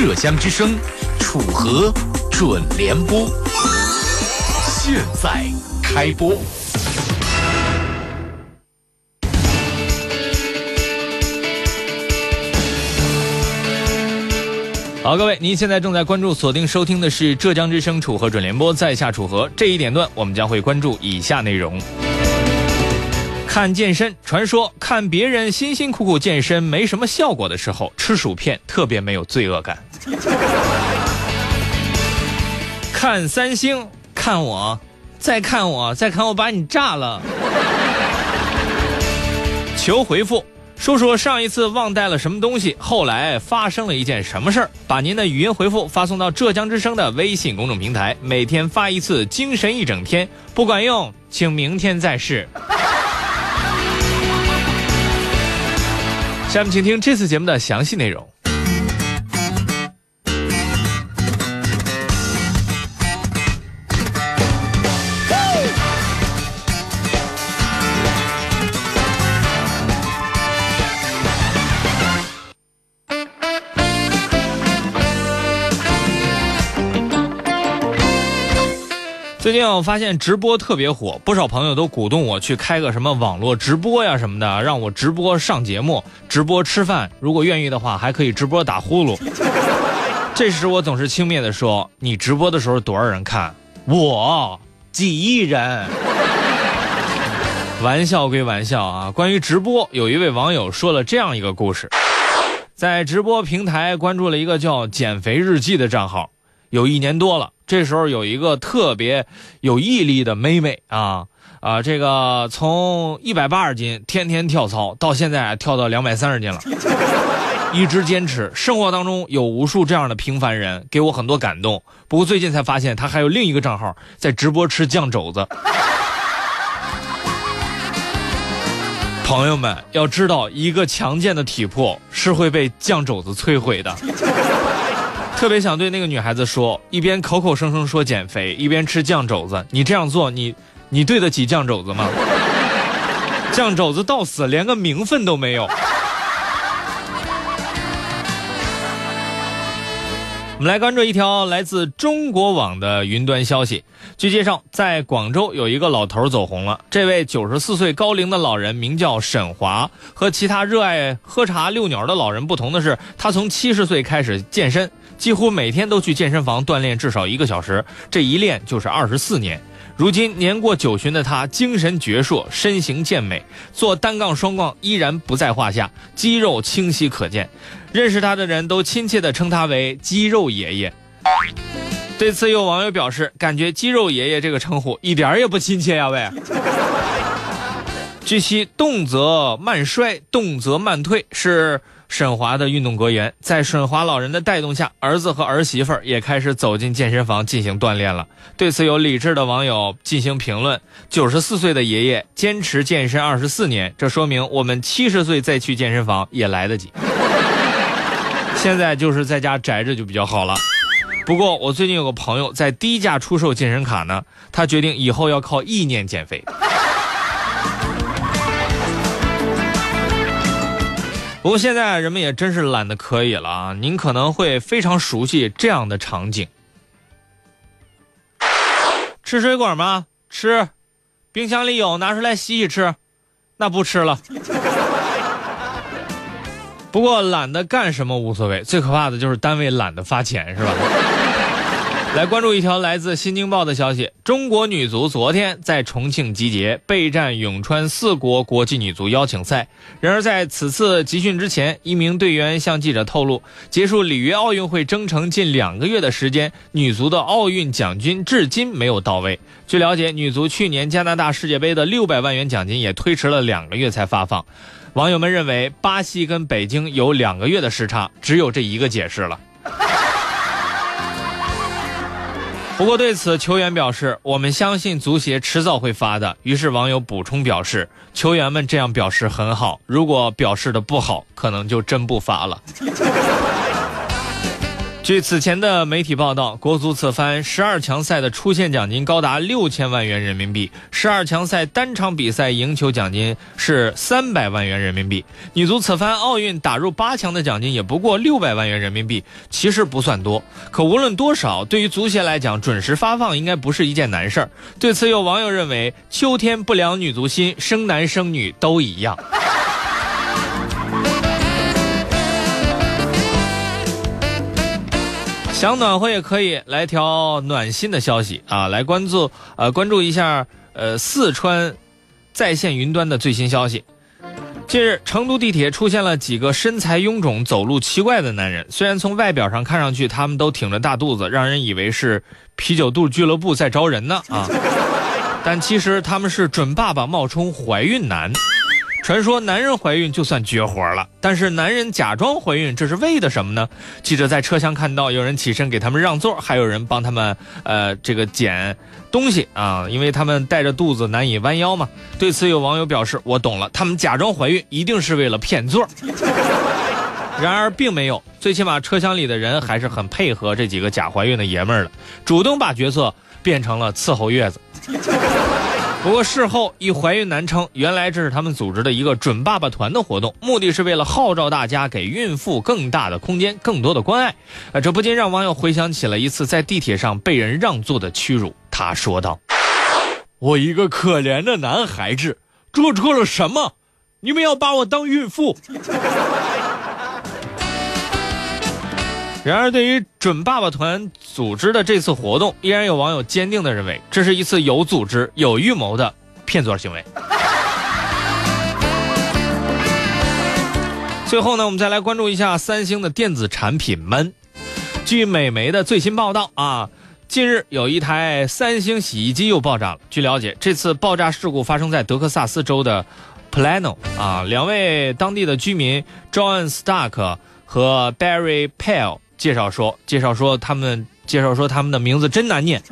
浙江之声，楚河准联播，现在开播。好，各位，您现在正在关注、锁定收听的是浙江之声楚河准联播，在下楚河。这一点段，我们将会关注以下内容。看健身，传说看别人辛辛苦苦健身没什么效果的时候，吃薯片特别没有罪恶感。看三星，看我，再看我，再看我把你炸了。求回复，说说上一次忘带了什么东西，后来发生了一件什么事儿？把您的语音回复发送到浙江之声的微信公众平台，每天发一次，精神一整天。不管用，请明天再试。下面请听这次节目的详细内容。最近我发现直播特别火，不少朋友都鼓动我去开个什么网络直播呀什么的，让我直播上节目、直播吃饭，如果愿意的话，还可以直播打呼噜。这时我总是轻蔑地说：“你直播的时候多少人看？我几亿人。”玩笑归玩笑啊，关于直播，有一位网友说了这样一个故事：在直播平台关注了一个叫“减肥日记”的账号，有一年多了。这时候有一个特别有毅力的妹妹啊啊，这个从一百八十斤天天跳操，到现在跳到两百三十斤了，一直坚持。生活当中有无数这样的平凡人，给我很多感动。不过最近才发现，他还有另一个账号在直播吃酱肘子。朋友们要知道，一个强健的体魄是会被酱肘子摧毁的。特别想对那个女孩子说，一边口口声声说减肥，一边吃酱肘子，你这样做，你你对得起酱肘子吗？酱肘子到死连个名分都没有。我们来关注一条来自中国网的云端消息。据介绍，在广州有一个老头走红了。这位九十四岁高龄的老人名叫沈华，和其他热爱喝茶遛鸟的老人不同的是，他从七十岁开始健身。几乎每天都去健身房锻炼至少一个小时，这一练就是二十四年。如今年过九旬的他，精神矍铄，身形健美，做单杠、双杠依然不在话下，肌肉清晰可见。认识他的人都亲切地称他为“肌肉爷爷”。对此，有网友表示，感觉“肌肉爷爷”这个称呼一点也不亲切呀，喂。据悉，动则慢衰，动则慢退，是。沈华的运动格言，在沈华老人的带动下，儿子和儿媳妇儿也开始走进健身房进行锻炼了。对此，有理智的网友进行评论：九十四岁的爷爷坚持健身二十四年，这说明我们七十岁再去健身房也来得及。现在就是在家宅着就比较好了。不过，我最近有个朋友在低价出售健身卡呢，他决定以后要靠意念减肥。不过现在人们也真是懒得可以了啊！您可能会非常熟悉这样的场景：吃水果吗？吃，冰箱里有，拿出来洗洗吃。那不吃了。不过懒得干什么无所谓，最可怕的就是单位懒得发钱，是吧？来关注一条来自《新京报》的消息：中国女足昨天在重庆集结，备战永川四国国际女足邀请赛。然而，在此次集训之前，一名队员向记者透露，结束里约奥运会征程近两个月的时间，女足的奥运奖金至今没有到位。据了解，女足去年加拿大世界杯的六百万元奖金也推迟了两个月才发放。网友们认为，巴西跟北京有两个月的时差，只有这一个解释了。不过对此，球员表示：“我们相信足协迟早会发的。”于是网友补充表示：“球员们这样表示很好，如果表示的不好，可能就真不发了。”据此前的媒体报道，国足此番十二强赛的出线奖金高达六千万元人民币，十二强赛单场比赛赢球奖金是三百万元人民币。女足此番奥运打入八强的奖金也不过六百万元人民币，其实不算多。可无论多少，对于足协来讲，准时发放应该不是一件难事儿。对此，有网友认为：“秋天不良女足心，生男生女都一样。”想暖和也可以来条暖心的消息啊！来关注呃关注一下呃四川在线云端的最新消息。近日，成都地铁出现了几个身材臃肿、走路奇怪的男人。虽然从外表上看上去他们都挺着大肚子，让人以为是啤酒肚俱乐部在招人呢啊，但其实他们是准爸爸冒充怀孕男。传说男人怀孕就算绝活了，但是男人假装怀孕，这是为的什么呢？记者在车厢看到有人起身给他们让座，还有人帮他们呃这个捡东西啊，因为他们带着肚子难以弯腰嘛。对此有网友表示：“我懂了，他们假装怀孕一定是为了骗座。”然而并没有，最起码车厢里的人还是很配合这几个假怀孕的爷们儿的，主动把角色变成了伺候月子。不过事后一怀孕男称，原来这是他们组织的一个准爸爸团的活动，目的是为了号召大家给孕妇更大的空间、更多的关爱。啊，这不禁让网友回想起了一次在地铁上被人让座的屈辱。他说道：“我一个可怜的男孩子，做错了什么？你们要把我当孕妇？”然而，对于准爸爸团组织的这次活动，依然有网友坚定地认为，这是一次有组织、有预谋的骗座行为。最后呢，我们再来关注一下三星的电子产品们。据美媒的最新报道啊，近日有一台三星洗衣机又爆炸了。据了解，这次爆炸事故发生在德克萨斯州的 Plano 啊，两位当地的居民 John Stark 和 Barry Pale。介绍说，介绍说他们介绍说他们的名字真难念。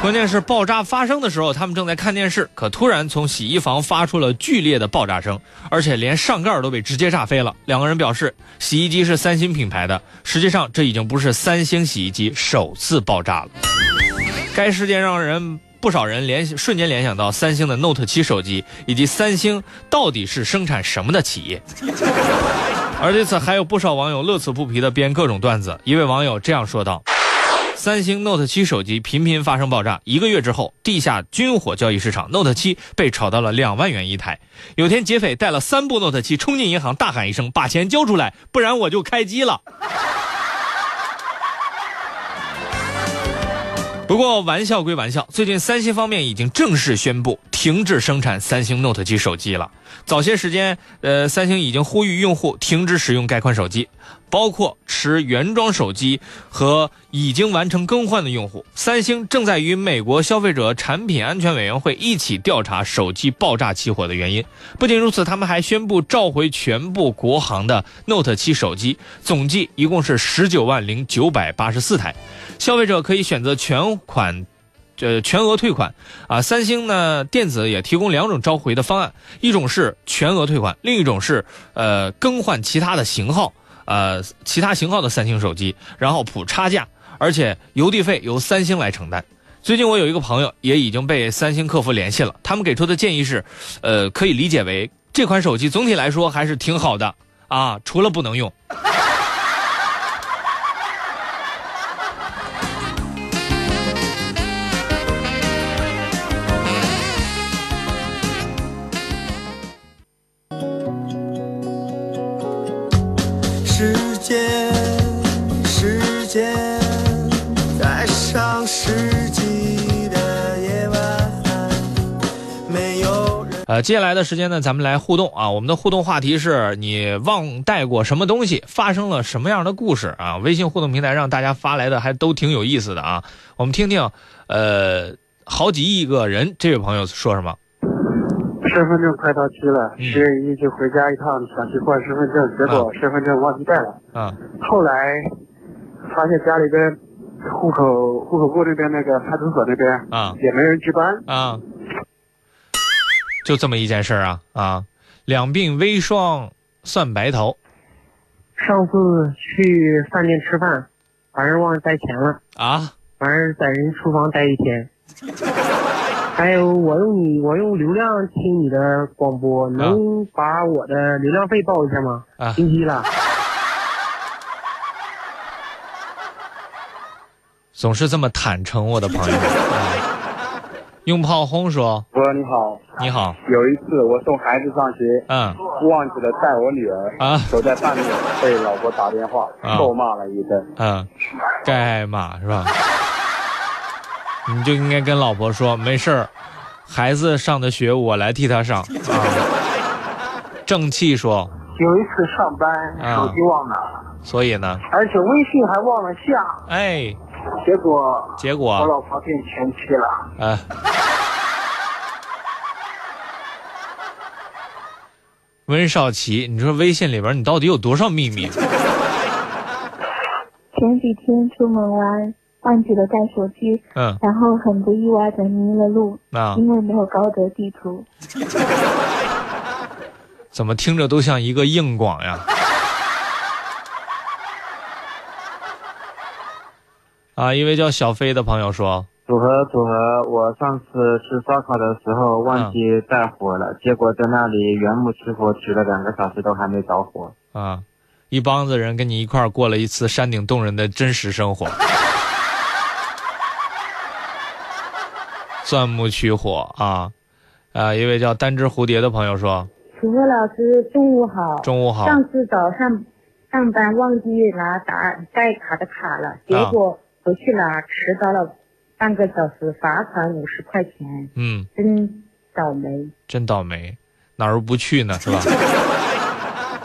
关键是爆炸发生的时候，他们正在看电视，可突然从洗衣房发出了剧烈的爆炸声，而且连上盖都被直接炸飞了。两个人表示，洗衣机是三星品牌的，实际上这已经不是三星洗衣机首次爆炸了。该事件让人不少人联瞬间联想到三星的 Note 7手机，以及三星到底是生产什么的企业。而对此，还有不少网友乐此不疲地编各种段子。一位网友这样说道：“三星 Note 7手机频频发生爆炸，一个月之后，地下军火交易市场 Note 7被炒到了两万元一台。有天，劫匪带了三部 Note 7冲进银行，大喊一声：‘把钱交出来，不然我就开机了。’”不过玩笑归玩笑，最近三星方面已经正式宣布停止生产三星 Note 7手机了。早些时间，呃，三星已经呼吁用户停止使用该款手机。包括持原装手机和已经完成更换的用户，三星正在与美国消费者产品安全委员会一起调查手机爆炸起火的原因。不仅如此，他们还宣布召回全部国行的 Note 7手机，总计一共是十九万零九百八十四台。消费者可以选择全款，呃，全额退款。啊，三星呢电子也提供两种召回的方案，一种是全额退款，另一种是呃更换其他的型号。呃，其他型号的三星手机，然后补差价，而且邮递费由三星来承担。最近我有一个朋友也已经被三星客服联系了，他们给出的建议是，呃，可以理解为这款手机总体来说还是挺好的啊，除了不能用。呃，接下来的时间呢，咱们来互动啊。我们的互动话题是你忘带过什么东西，发生了什么样的故事啊？微信互动平台让大家发来的还都挺有意思的啊。我们听听，呃，好几亿个人，这位朋友说什么？身份证快到期了，十月一就回家一趟，想去换身份证，结果身份证忘记带了。啊。后来发现家里边户口户口部那边那个派出所那边啊。也没人值班，啊，就这么一件事儿啊啊，两鬓微霜算白头。上次去饭店吃饭，反正忘了带钱了，啊？反正在人厨房待一天。还有我用你我用流量听你的广播，能把我的流量费报一下吗？啊停机了。总是这么坦诚，我的朋友。啊、用炮轰说哥你好，：“你好，有一次我送孩子上学，嗯忘记了带我女儿，啊走在半路被老婆打电话啊臭骂了一顿。嗯，该挨骂是吧？你就应该跟老婆说，没事儿，孩子上的学我来替他上 啊。正气说，有一次上班啊手机忘拿了，所以呢，而且微信还忘了下，哎，结果结果我老婆变前妻了。哎。温少奇，你说微信里边你到底有多少秘密？前几天出门玩，忘记了带手机，嗯，然后很不意外的迷了路，啊因为没有高德地图。怎么听着都像一个硬广呀？啊，一位叫小飞的朋友说，组合组合，我上次吃烧烤的时候忘记带火了，结果在那里原木吃火取了两个小时都还没着火。啊，一帮子人跟你一块儿过了一次山顶洞人的真实生活。钻木取火啊，啊，一位叫单只蝴蝶的朋友说，楚河老师，中午好。中午好，上次早上上班忘记拿打带卡的卡了，结果回去拿迟到了半个小时，罚款五十块钱，嗯，真倒霉。真倒霉，哪儿不去呢，是吧？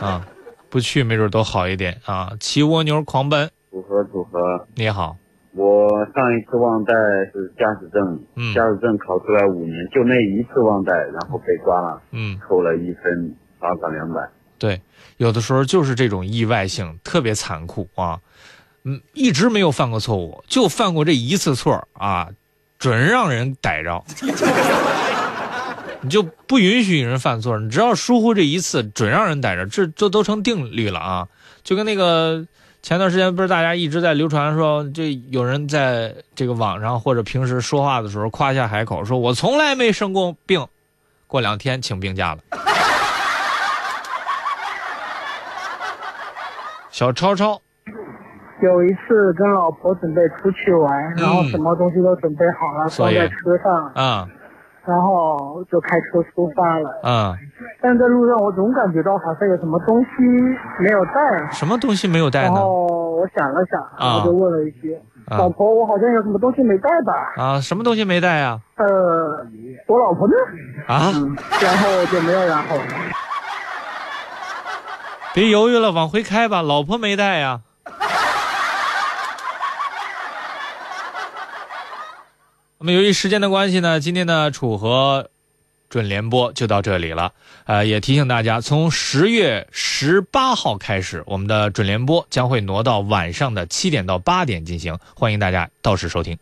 啊，不去没准都好一点。啊。骑蜗牛狂奔，组合组合，你好，我上一次忘带是驾驶证，嗯驾驶证考出来五年，就那一次忘带，然后被抓了，嗯，扣了一分，罚款两百。对，有的时候就是这种意外性特别残酷啊，嗯，一直没有犯过错误，就犯过这一次错啊，准让人逮着。你就不允许人犯错，你只要疏忽这一次，准让人逮着，这这都成定律了啊！就跟那个前段时间不是大家一直在流传说，这有人在这个网上或者平时说话的时候夸下海口，说我从来没生过病，过两天请病假了。小超超，有一次跟老婆准备出去玩，然后什么东西都准备好了，嗯所以放在车上，啊然后就开车出发了。嗯，但在路上我总感觉到好像有什么东西没有带，什么东西没有带然呢？后我想了想，然后就问了一句：“啊老婆，我好像有什么东西没带吧啊，什么东西没带呀？？”呃，我老婆呢？啊，嗯，然后就没有然后了。别犹豫了，往回开吧，老婆没带呀。那么由于时间的关系呢，今天的楚河准联播就到这里了。呃，也提醒大家，从十月十八号开始，我们的准联播将会挪到晚上的七点到八点进行，欢迎大家到时收听。